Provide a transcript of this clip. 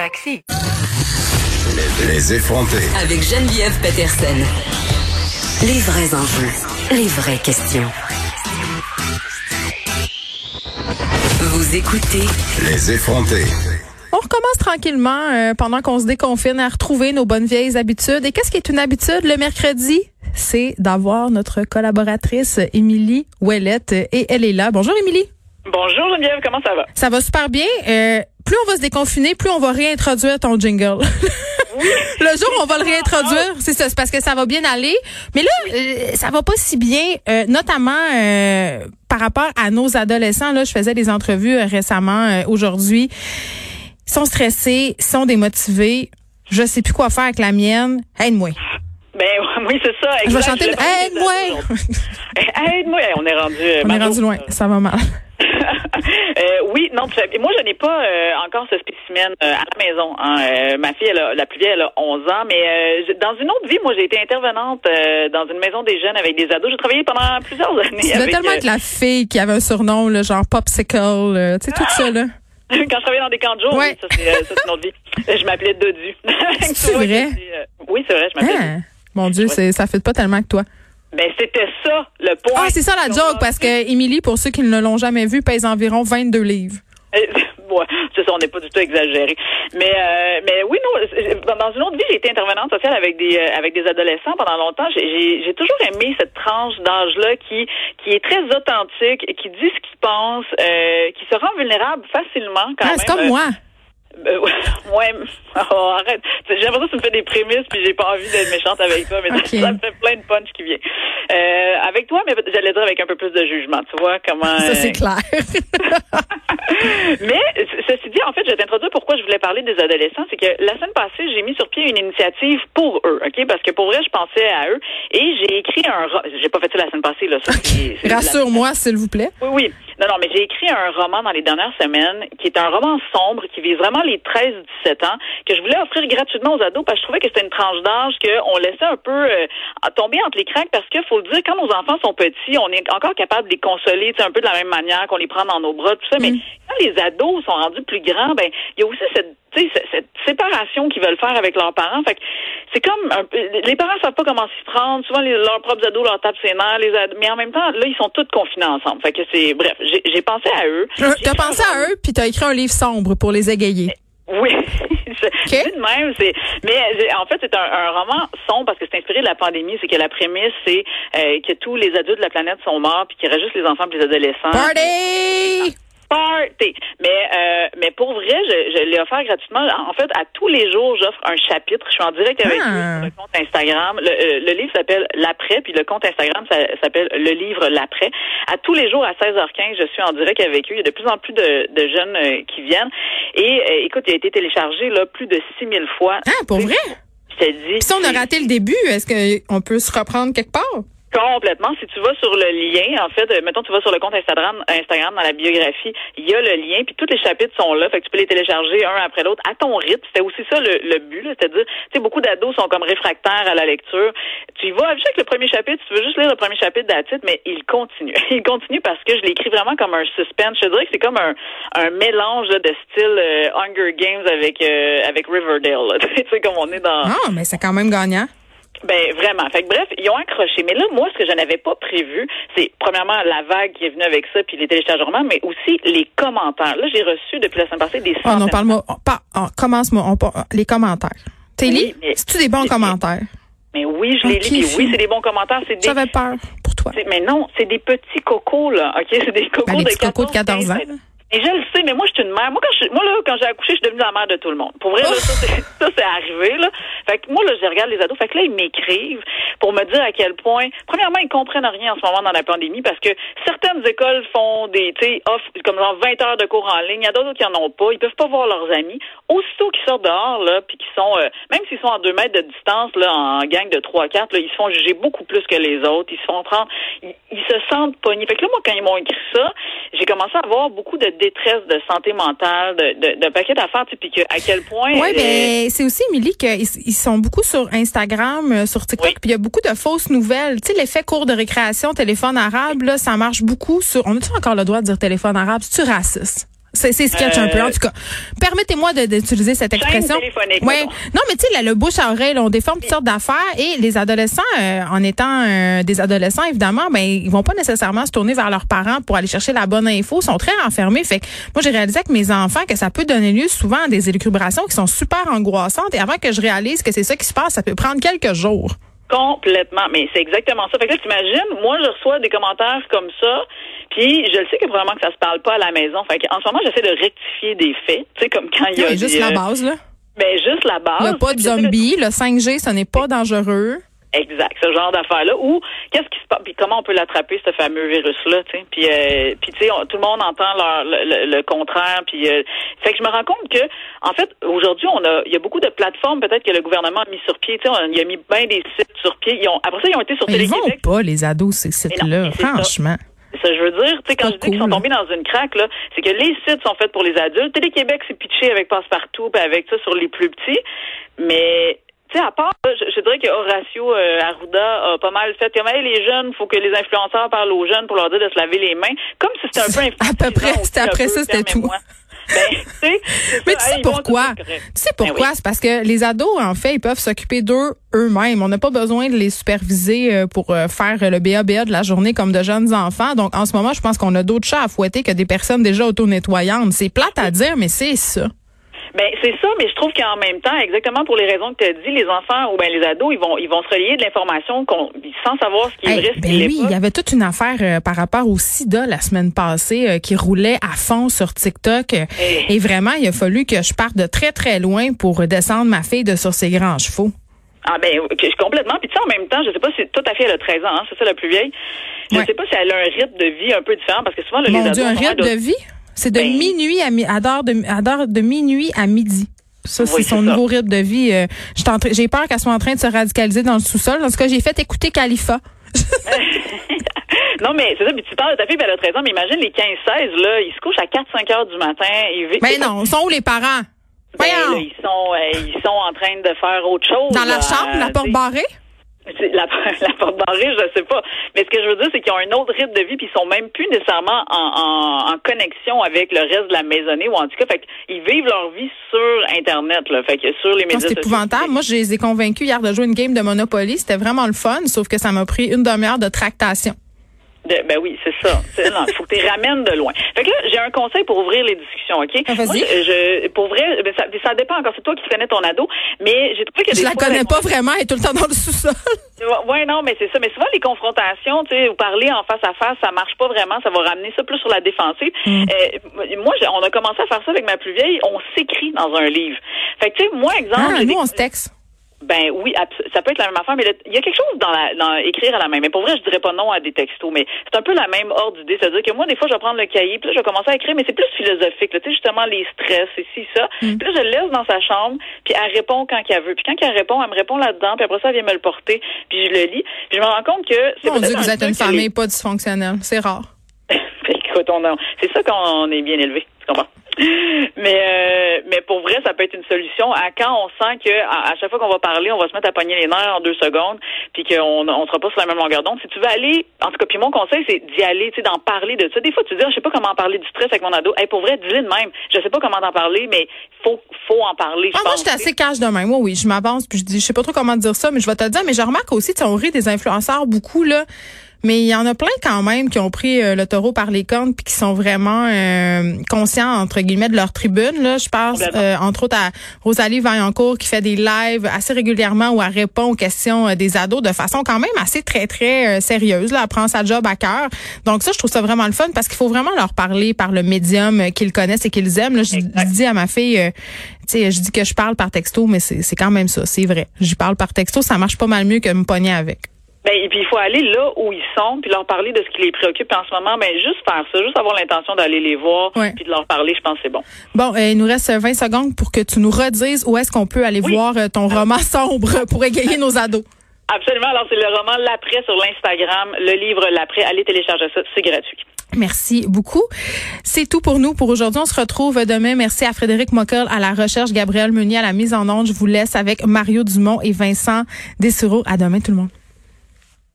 maxi. Les, les effronter. Avec Geneviève Peterson. Les vrais enjeux, les vraies questions. Vous écoutez Les effronter. On recommence tranquillement euh, pendant qu'on se déconfine à retrouver nos bonnes vieilles habitudes. Et qu'est-ce qui est une habitude le mercredi? C'est d'avoir notre collaboratrice Émilie Ouellette et elle est là. Bonjour Émilie. Bonjour Geneviève, comment ça va? Ça va super bien. Euh, plus on va se déconfiner, plus on va réintroduire ton jingle. le jour où on va le réintroduire, c'est ça, c'est parce que ça va bien aller. Mais là, euh, ça va pas si bien, euh, notamment euh, par rapport à nos adolescents. Là, je faisais des entrevues euh, récemment, euh, aujourd'hui. Ils sont stressés, ils sont démotivés. Je sais plus quoi faire avec la mienne. Aide-moi. Ben oui, c'est ça. Je vais chanter Aide-moi. Aide-moi. On est rendu. On est rendu loin. Ça va mal. Non, moi je n'ai pas euh, encore ce spécimen euh, à la maison. hein. Euh, ma fille, elle a, la plus vieille, elle a 11 ans, mais euh, je- dans une autre vie, moi j'ai été intervenante dans une maison des jeunes avec des ados. J'ai travaillé pendant plusieurs années. Tu avec, tellement être la fille qui avait un surnom, là, genre Popsicle, tu sais, tout ça, là. quand je travaillais dans des camps de jour, Ouais. oui, ça c'est une autre vie. Je m'appelais Dodu. C'est vrai? oui, c'est vrai, je m'appelais. Hein? Mon Dieu, c'est, ça fait pas tellement que toi. Ben c'était ça le point. Ah, c'est ça la joke, parce que Émilie, pour ceux qui ne l'ont jamais vue, pèse environ 22 livres. Euh, ouais, c'est ça, on n'est pas du tout exagéré. Mais euh, mais oui, non, dans une autre vie, j'ai été intervenante sociale avec des euh, avec des adolescents pendant longtemps. J'ai- toujours aimé cette tranche d'âge-là qui qui est très authentique, qui dit ce qu'il pense, euh, qui se rend vulnérable facilement quand Ah, même. c'est comme Euh, moi. Euh, ouais, oh, arrête. J'ai l'impression que tu me fais des prémices puis j'ai pas envie d'être méchante avec toi, mais ça, me fait plein de punch qui vient. Euh, avec toi, mais j'allais dire avec un peu plus de jugement, tu vois comment. Ça, euh, c'est clair. mais ce- ceci dit, en fait, je vais t'introduire pourquoi je voulais parler des adolescents. C'est que la semaine passée, j'ai mis sur pied une initiative pour eux, ok? Parce que pour vrai, je pensais à eux et j'ai écrit un. J'ai pas fait ça la semaine passée, là. La- Rassure-moi, s'il vous plaît. oui, oui. Non, mais j'ai écrit un roman dans les dernières semaines qui est un roman sombre qui vise vraiment les 13-17 ans que je voulais offrir gratuitement aux ados parce que je trouvais que c'était une tranche d'âge qu'on laissait un peu euh, tomber entre les cracks parce qu'il faut le dire, quand nos enfants sont petits, on est encore capable de les consoler un peu de la même manière qu'on les prend dans nos bras, tout ça. Mais quand les ados sont rendus plus grands, ben il y a aussi cette tu sais, cette- séparation qu'ils veulent faire avec leurs parents. Fait c'est comme un les parents savent pas comment s'y prendre. Souvent, les- leurs propres ados leur tapent ses nerfs. Les ados, mais en même temps, là, ils sont tous confinés ensemble. Fait que c'est, bref, j'ai pensé à eux. T'as pensé à eux, puis t'as écrit un livre sombre pour les égayer. oui, je je dis de même, c'est mais en fait c'est un, un roman sombre parce que c'est inspiré de la pandémie, c'est que la prémisse c'est euh, que tous les adultes de la planète sont morts puis qu'il reste juste les enfants et les adolescents. Party! Party. Mais euh, mais pour vrai, je, je l'ai offert gratuitement. En fait, à tous les jours, j'offre un chapitre. Je suis en direct avec Ah. eux sur le compte Instagram. Le, euh, le livre s'appelle L'après, puis le compte Instagram s'appelle Le livre L'après. À tous les jours à 16h15, je suis en direct avec eux. Il y a de plus en plus de, de jeunes euh, qui viennent. Et euh, écoute, il a été téléchargé là plus de 6000 fois. Ah, pour vrai? Je te dis. Puis si on a raté le début, est-ce qu'on peut se reprendre quelque part? Complètement. Si tu vas sur le lien, en fait, euh, mettons tu vas sur le compte Instagram, Instagram dans la biographie, il y a le lien, puis tous les chapitres sont là, fait que tu peux les télécharger un après l'autre à ton rythme. C'était aussi ça le, le but, c'est-à-dire, tu sais, beaucoup d'ados sont comme réfractaires à la lecture. Tu y vas avec le premier chapitre, tu veux juste lire le premier chapitre titre, mais il continue. Il continue parce que je l'écris vraiment comme un suspense. Je dirais que c'est comme un, un mélange de style euh, Hunger Games avec euh, avec Riverdale. tu sais, comme on est dans. Ah, mais c'est quand même gagnant. Ben vraiment. Fait que bref, ils ont accroché. Mais là, moi, ce que je n'avais pas prévu, c'est premièrement la vague qui est venue avec ça, puis les téléchargements, mais aussi les commentaires. Là, j'ai reçu depuis la semaine passée des Oh centaines. non, parle-moi. oh, pas- oh, Commence-moi. on par- les commentaires. Téli, Oui, c'est-tu des bons commentaires? Mais oui, je les Ok, lis. puis oui, c'est des bons commentaires. C'est des. J'avais peur pour toi. Mais non, c'est des petits cocos là. Ok, c'est des cocos Ben, de petits cocos de 14 ans. 15, Et je le sais, mais moi, je suis une mère. Moi, quand je, moi, là, quand j'ai accouché, je suis devenue la mère de tout le monde. Pour vrai, là, ça, c'est, ça, c'est arrivé, là. Fait que moi, là, je regarde les ados. Fait que là, ils m'écrivent pour me dire à quel point, premièrement, ils comprennent rien en ce moment dans la pandémie parce que certaines écoles font des, tu sais, offrent comme genre 20 heures de cours en ligne. Il y a d'autres qui en ont pas. Ils peuvent pas voir leurs amis. Aussitôt qu'ils sortent dehors, là, puis qu'ils sont, euh, même s'ils sont à deux mètres de distance, là, en gang de 3-4, là, ils se font juger beaucoup plus que les autres. Ils se font prendre, ils, ils se sentent pognés. Fait que là, moi, quand ils m'ont écrit ça, j'ai commencé à avoir beaucoup de détresse de santé mentale, de, de, de paquet d'affaires, puis que, à quel point. Oui, euh, ben c'est aussi, Émilie, qu'ils ils sont beaucoup sur Instagram, euh, sur TikTok, Oui. puis il y a beaucoup de fausses nouvelles. Tu sais, l'effet cours de récréation, téléphone arabe, là, ça marche beaucoup sur... On a-tu encore le droit de dire téléphone arabe? C'est-tu raciste? C'est sketch un peu. En Euh, tout cas, permettez-moi d'utiliser cette expression. Ouais. Non, mais tu sais, le bouche à oreille, là, on déforme toutes sortes d'affaires et les adolescents, euh, en étant euh, des adolescents, évidemment, ben ils vont pas nécessairement se tourner vers leurs parents pour aller chercher la bonne info. Ils sont très renfermés. Fait que moi, j'ai réalisé avec mes enfants que ça peut donner lieu souvent à des élucubrations qui sont super angoissantes. Et avant que je réalise que c'est ça qui se passe, ça peut prendre quelques jours. Complètement. Mais c'est exactement ça. Fait que là, t'imagines, moi, je reçois des commentaires comme ça, puis je le sais que probablement que ça se parle pas à la maison. Fait que en ce moment, j'essaie de rectifier des faits. Tu sais, comme quand il y a Oui, juste la euh, base, là. Ben, juste la base. Le pas de J'essaie de- zombies, le 5G, ce n'est pas dangereux. Exact, ce genre d'affaires-là. Ou qu'est-ce qui se passe, puis comment on peut l'attraper, ce fameux virus-là, tu sais? Puis, euh, puis tu sais, tout le monde entend leur, le, le- le contraire. Puis, euh, fait que je me rends compte que, en fait, aujourd'hui, on a, il y a beaucoup de plateformes peut-être que le gouvernement a mis sur pied. Tu sais, il a mis bien des sites sur pied. Ils ont, après ça, ils ont été sur Mais ils vont pas, les ados, ces sites-là, c'est ça. franchement. Ça, je veux dire, tu sais, quand je dis qu'ils sont tombés dans une craque, là, c'est que les sites sont faits pour les adultes. Télé-Québec s'est pitché avec Passepartout, puis avec ça sur les plus petits. Mais, tu sais, à part, je, je dirais que Horacio euh, Arruda a pas mal fait comme, hey, les jeunes, faut que les influenceurs parlent aux jeunes pour leur dire de se laver les mains. Comme si c'était un peu À peu près, c'était après ça, c'était tout. Ben, sais, Mais ça. tu sais Hey, pourquoi? Tu sais Ben pourquoi? oui. C'est parce que les ados, en fait, ils peuvent s'occuper d'eux eux-mêmes. On n'a pas besoin de les superviser euh, pour euh, faire le BABA de la journée comme de jeunes enfants. Donc, en ce moment, je pense qu'on a d'autres chats à fouetter que des personnes déjà auto-nettoyantes. C'est plate à dire, mais c'est ça. Ben c'est ça, mais je trouve qu'en même temps, exactement pour les raisons que tu as dit, les enfants ou ben les ados, ils vont ils vont se relier de l'information qu'on sans savoir ce qui est Hey, vrai, ce ben qui oui, pas. il y avait toute une affaire euh, par rapport au sida la semaine passée euh, qui roulait à fond sur TikTok. Euh. Et vraiment, il a fallu que je parte de très, très loin pour descendre ma fille de sur ses grands chevaux. Ah ben complètement. Puis tu sais, en même temps, je sais pas si tout à fait elle a 13 ans, hein, c'est ça la plus vieille. Je Ouais. sais pas si elle a un rythme de vie un peu différent parce que souvent là, les Mon ados Dieu, un rythme de vie? C'est de Ben- minuit à, mi- à d'heure de, à d'heure de minuit à midi. Ça, c'est Oui, son c'est nouveau rythme de vie. Euh, J'ai peur qu'elle soit en train de se radicaliser dans le sous-sol. En tout cas, j'ai fait écouter Khalifa. non, mais c'est ça, puis tu parles de ta fille, elle a 13 ans, mais imagine les 15-16, là, ils se couchent à 4-5 heures du matin. Ils Mais non, sont où les parents? Ben, là, ils sont euh, ils sont en train de faire autre chose. Dans la chambre, la tu porte barrée? La, la porte barrée, je sais pas. Mais ce que je veux dire, c'est qu'ils ont un autre rythme de vie, puis ils sont même plus nécessairement en, en, en connexion avec le reste de la maisonnée, ou en tout cas, fait qu'ils vivent leur vie sur Internet, là. Fait que sur les médias c'est épouvantable. Moi, je les ai convaincus hier de jouer une game de Monopoly. C'était vraiment le fun, sauf que ça m'a pris une demi-heure de tractation. De- ben oui, c'est ça. Non, il faut que tu les ramènes de loin. Fait que là, j'ai un conseil pour ouvrir les discussions, OK? Ah, vas-y. Moi, je, pour vrai, ben, ça, ça dépend encore. C'est toi qui connais ton ado, mais j'ai trouvé que Je des la connais ben, pas vraiment, elle est tout le temps dans le sous-sol. Ouais, non, mais c'est ça. Mais souvent, les confrontations, tu sais, ou parler en face à face, ça marche pas vraiment. Ça va ramener ça plus sur la défensive. Mm. Euh, moi, on a commencé à faire ça avec ma plus vieille. On s'écrit dans un livre. Fait que, tu sais, moi, exemple, Ah, nous, des- on se texte. Ben oui, ça peut être la même affaire, mais il y a quelque chose dans, la, dans écrire à la main. Mais pour vrai, je dirais pas non à des textos, mais c'est un peu la même ordre d'idée. C'est-à-dire que moi, des fois, je vais prendre le cahier, puis là, je vais commencer à écrire, mais c'est plus philosophique. là. Tu sais, justement, les stress, et ci, ça. Mm. Puis là, je le laisse dans sa chambre, puis elle répond quand qu'elle veut. Puis quand elle répond, elle me répond là-dedans, puis après ça, elle vient me le porter, puis je le lis. Puis je me rends compte que c'est Mon Dieu, vous êtes une famille pas dysfonctionnelle. C'est rare. Écoute, on a- c'est ça qu'on est bien élevé, tu comprends? Mais euh, mais pour vrai, ça peut être une solution à quand on sent que à, à chaque fois qu'on va parler, on va se mettre à pogner les nerfs en deux secondes, puis qu'on on sera pas sur la même longueur d'onde. Si tu veux aller, en tout cas, puis mon conseil, c'est d'y aller, tu sais, d'en parler de ça. Des fois, tu dis, Ah, je sais pas comment en parler du stress avec mon ado. Hey, pour vrai, dis-le de même. Je sais pas comment en parler, mais faut faut en parler. je Ah, moi, pense, j'étais assez cash de même. Moi, oui, je m'avance puis je dis, je sais pas trop comment dire ça, mais je vais te le dire. Mais je remarque aussi, tu on rit des influenceurs beaucoup, là. Mais il y en a plein quand même qui ont pris euh, le taureau par les cornes puis qui sont vraiment euh, conscients entre guillemets de leur tribune. Là, je pense euh, entre autres à Rosalie Vaillancourt qui fait des lives assez régulièrement où elle répond aux questions euh, des ados de façon quand même assez très très euh, sérieuse. Là, elle prend sa job à cœur. Donc ça, je trouve ça vraiment le fun parce qu'il faut vraiment leur parler par le médium qu'ils connaissent et qu'ils aiment. Là, je, dis à ma fille, euh, tu sais, je dis que je parle par texto, mais c'est c'est quand même ça, c'est vrai. J'y parle par texto, ça marche pas mal mieux que me pogner avec. Ben, et puis il faut aller là où ils sont, puis leur parler de ce qui les préoccupe en ce moment. Ben juste faire ça, juste avoir l'intention d'aller les voir, Ouais. puis de leur parler, je pense que c'est bon. Bon, euh, il nous reste 20 secondes pour que tu nous redises où est-ce qu'on peut aller Oui. voir euh, ton roman sombre pour égayer nos ados. Absolument. Alors, c'est le roman L'après sur l'Instagram, le livre L'après. Allez télécharger ça, c'est gratuit. Merci beaucoup. C'est tout pour nous pour aujourd'hui. On se retrouve demain. Merci à Frédéric Mockel à la recherche, Gabriel Meunier à la mise en onde. Je vous laisse avec Mario Dumont et Vincent Dessureau. À demain tout le monde.